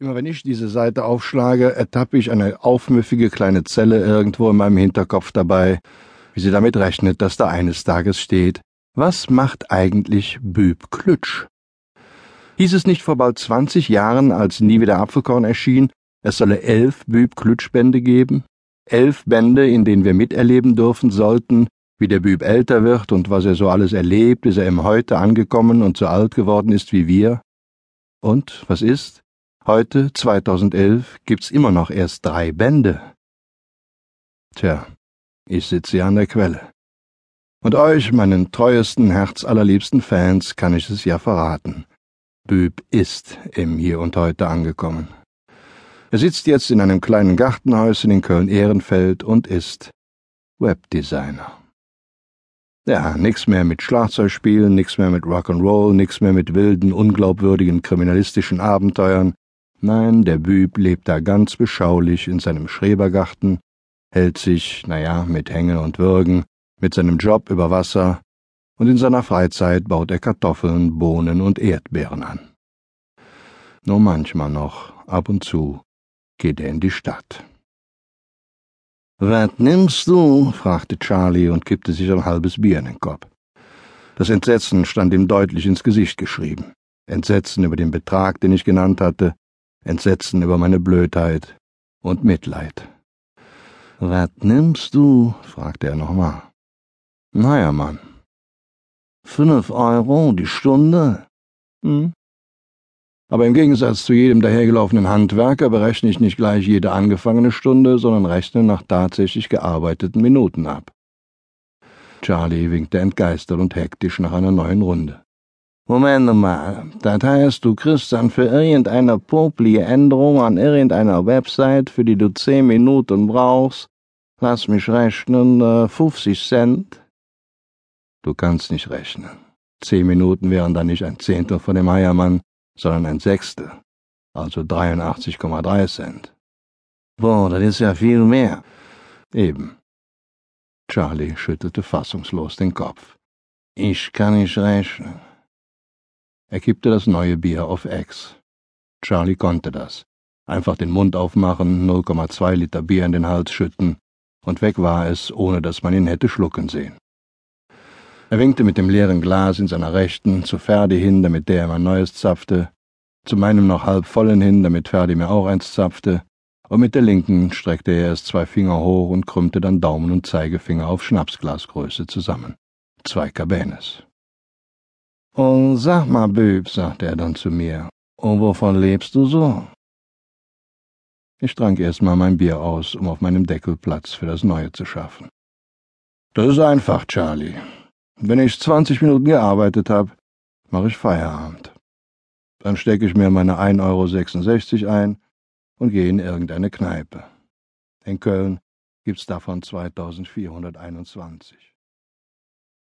Immer wenn ich diese Seite aufschlage, ertappe ich eine aufmüffige kleine Zelle irgendwo in meinem Hinterkopf dabei, wie sie damit rechnet, dass da eines Tages steht, was macht eigentlich Büb Klütsch? Hieß es nicht vor bald 20 Jahren, als Nie wieder Apfelkorn erschien, es solle elf Büb Klütsch Bände geben? Elf Bände, in denen wir miterleben dürfen sollten, wie der Büb älter wird und was er so alles erlebt, bis er im Heute angekommen und so alt geworden ist wie wir? Und was ist? Heute, 2011, gibt's immer noch erst drei Bände. Tja, ich sitze ja an der Quelle. Und euch, meinen treuesten, herzallerliebsten Fans, kann ich es ja verraten. Büb ist im Hier und Heute angekommen. Er sitzt jetzt in einem kleinen Gartenhäuschen in Köln-Ehrenfeld und ist Webdesigner. Ja, nix mehr mit Schlagzeugspielen, nix mehr mit Rock'n'Roll, nix mehr mit wilden, unglaubwürdigen kriminalistischen Abenteuern, Nein, der Büb lebt da ganz beschaulich in seinem Schrebergarten, hält sich, naja, mit Hängen und Würgen, mit seinem Job über Wasser, und in seiner Freizeit baut er Kartoffeln, Bohnen und Erdbeeren an. Nur manchmal noch, ab und zu, geht er in die Stadt. Was nimmst du? fragte Charlie und kippte sich ein halbes Bier in den Kopf. Das Entsetzen stand ihm deutlich ins Gesicht geschrieben. Entsetzen über den Betrag, den ich genannt hatte, Entsetzen über meine Blödheit und Mitleid. Was nimmst du? fragte er nochmal. Naja, Mann. Fünf Euro die Stunde? Hm? Aber im Gegensatz zu jedem dahergelaufenen Handwerker berechne ich nicht gleich jede angefangene Stunde, sondern rechne nach tatsächlich gearbeiteten Minuten ab. Charlie winkte entgeistert und hektisch nach einer neuen Runde. Moment mal, das heißt, du kriegst dann für irgendeine poplige Änderung an irgendeiner Website, für die du zehn Minuten brauchst, lass mich rechnen, äh, 50 Cent? Du kannst nicht rechnen. Zehn Minuten wären dann nicht ein Zehntel von dem Eiermann, sondern ein Sechstel, also 83,3 Cent. Boah, das ist ja viel mehr. Eben. Charlie schüttelte fassungslos den Kopf. Ich kann nicht rechnen. Er kippte das neue Bier auf Ex. Charlie konnte das. Einfach den Mund aufmachen, 0,2 Liter Bier in den Hals schütten, und weg war es, ohne dass man ihn hätte schlucken sehen. Er winkte mit dem leeren Glas in seiner Rechten zu Ferdi hin, damit der ihm ein neues zapfte, zu meinem noch halb vollen hin, damit Ferdi mir auch eins zapfte, und mit der linken streckte er erst zwei Finger hoch und krümmte dann Daumen und Zeigefinger auf Schnapsglasgröße zusammen. Zwei Cabanes. Und sag mal, Büb, sagte er dann zu mir, und wovon lebst du so? Ich trank erst mal mein Bier aus, um auf meinem Deckel Platz für das Neue zu schaffen. Das ist einfach, Charlie. Wenn ich 20 Minuten gearbeitet habe, mache ich Feierabend. Dann stecke ich mir meine 1,66 Euro ein und gehe in irgendeine Kneipe. In Köln gibt's davon 2421.